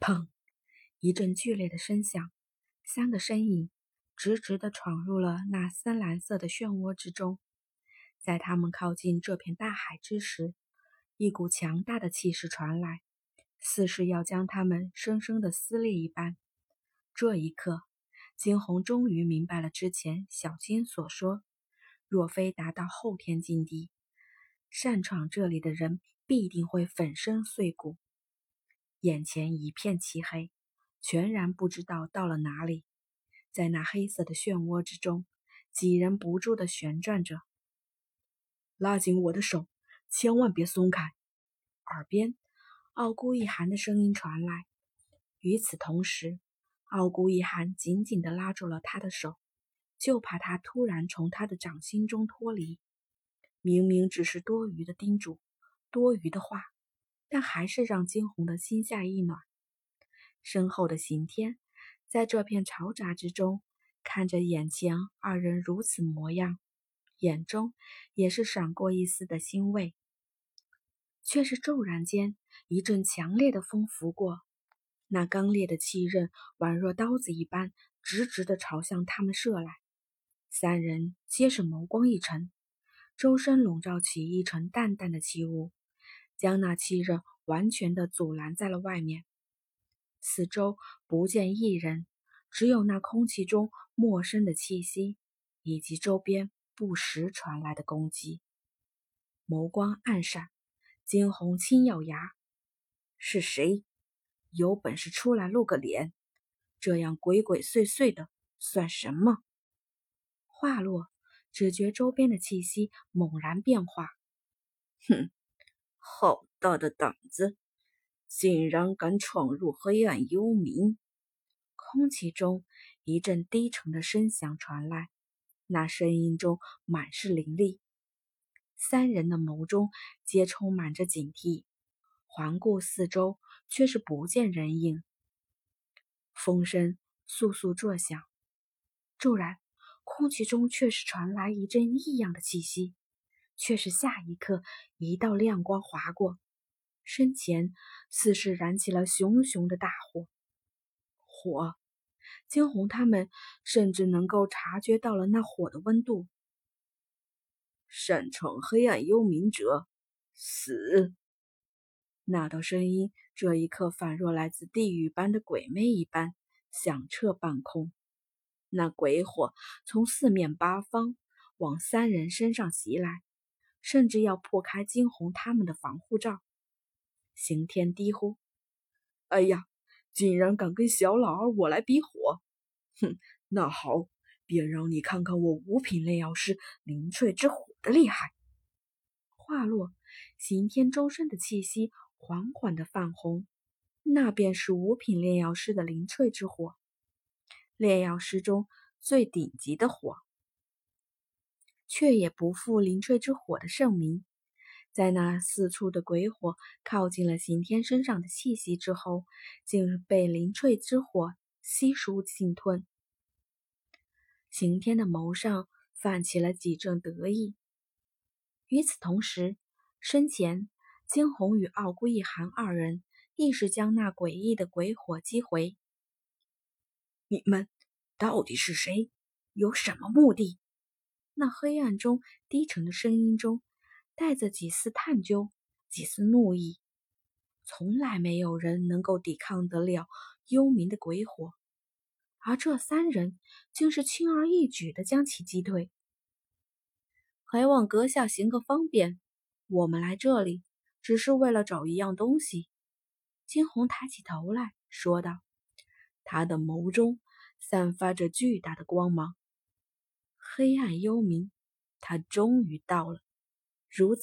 砰！一阵剧烈的声响，三个身影直直地闯入了那深蓝色的漩涡之中。在他们靠近这片大海之时，一股强大的气势传来，似是要将他们生生的撕裂一般。这一刻，金红终于明白了之前小金所说：若非达到后天境地，擅闯这里的人必定会粉身碎骨。眼前一片漆黑，全然不知道到了哪里。在那黑色的漩涡之中，几人不住地旋转着。拉紧我的手，千万别松开！耳边，傲孤一寒的声音传来。与此同时，傲孤一寒紧紧地拉住了他的手，就怕他突然从他的掌心中脱离。明明只是多余的叮嘱，多余的话，但还是让惊鸿的心下一暖。身后的刑天，在这片嘈杂之中，看着眼前二人如此模样，眼中也是闪过一丝的欣慰。却是骤然间，一阵强烈的风拂过，那刚烈的气刃宛若刀子一般，直直的朝向他们射来。三人皆是眸光一沉。周身笼罩起一层淡淡的气雾，将那气刃完全的阻拦在了外面。四周不见一人，只有那空气中陌生的气息，以及周边不时传来的攻击。眸光暗闪，惊鸿轻咬牙：“是谁？有本事出来露个脸！这样鬼鬼祟祟的算什么？”话落。只觉周边的气息猛然变化，哼，好大的胆子，竟然敢闯入黑暗幽冥！空气中一阵低沉的声响传来，那声音中满是凌厉。三人的眸中皆充满着警惕，环顾四周，却是不见人影。风声簌簌作响，骤然。空气中却是传来一阵异样的气息，却是下一刻，一道亮光划过，身前似是燃起了熊熊的大火。火，惊鸿他们甚至能够察觉到了那火的温度。擅闯黑暗幽冥者，死！那道声音这一刻仿若来自地狱般的鬼魅一般，响彻半空。那鬼火从四面八方往三人身上袭来，甚至要破开惊鸿他们的防护罩。刑天低呼：“哎呀，竟然敢跟小老儿我来比火！哼，那好，便让你看看我五品炼药师灵翠之火的厉害！”话落，刑天周身的气息缓缓的泛红，那便是五品炼药师的灵翠之火。炼药师中最顶级的火，却也不负灵翠之火的盛名。在那四处的鬼火靠近了刑天身上的气息之后，竟被灵翠之火悉数浸吞。刑天的眸上泛起了几阵得意。与此同时，身前惊鸿与傲孤一寒二人亦是将那诡异的鬼火击回。你们到底是谁？有什么目的？那黑暗中低沉的声音中带着几丝探究，几丝怒意。从来没有人能够抵抗得了幽冥的鬼火，而这三人竟是轻而易举的将其击退。还望阁下行个方便，我们来这里只是为了找一样东西。金红抬起头来说道。他的眸中散发着巨大的光芒。黑暗幽冥，他终于到了。如此，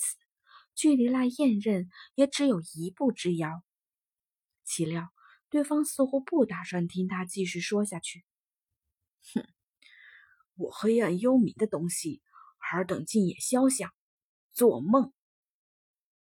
距离那验刃也只有一步之遥。岂料，对方似乎不打算听他继续说下去。哼，我黑暗幽冥的东西，尔等竟也消想！做梦！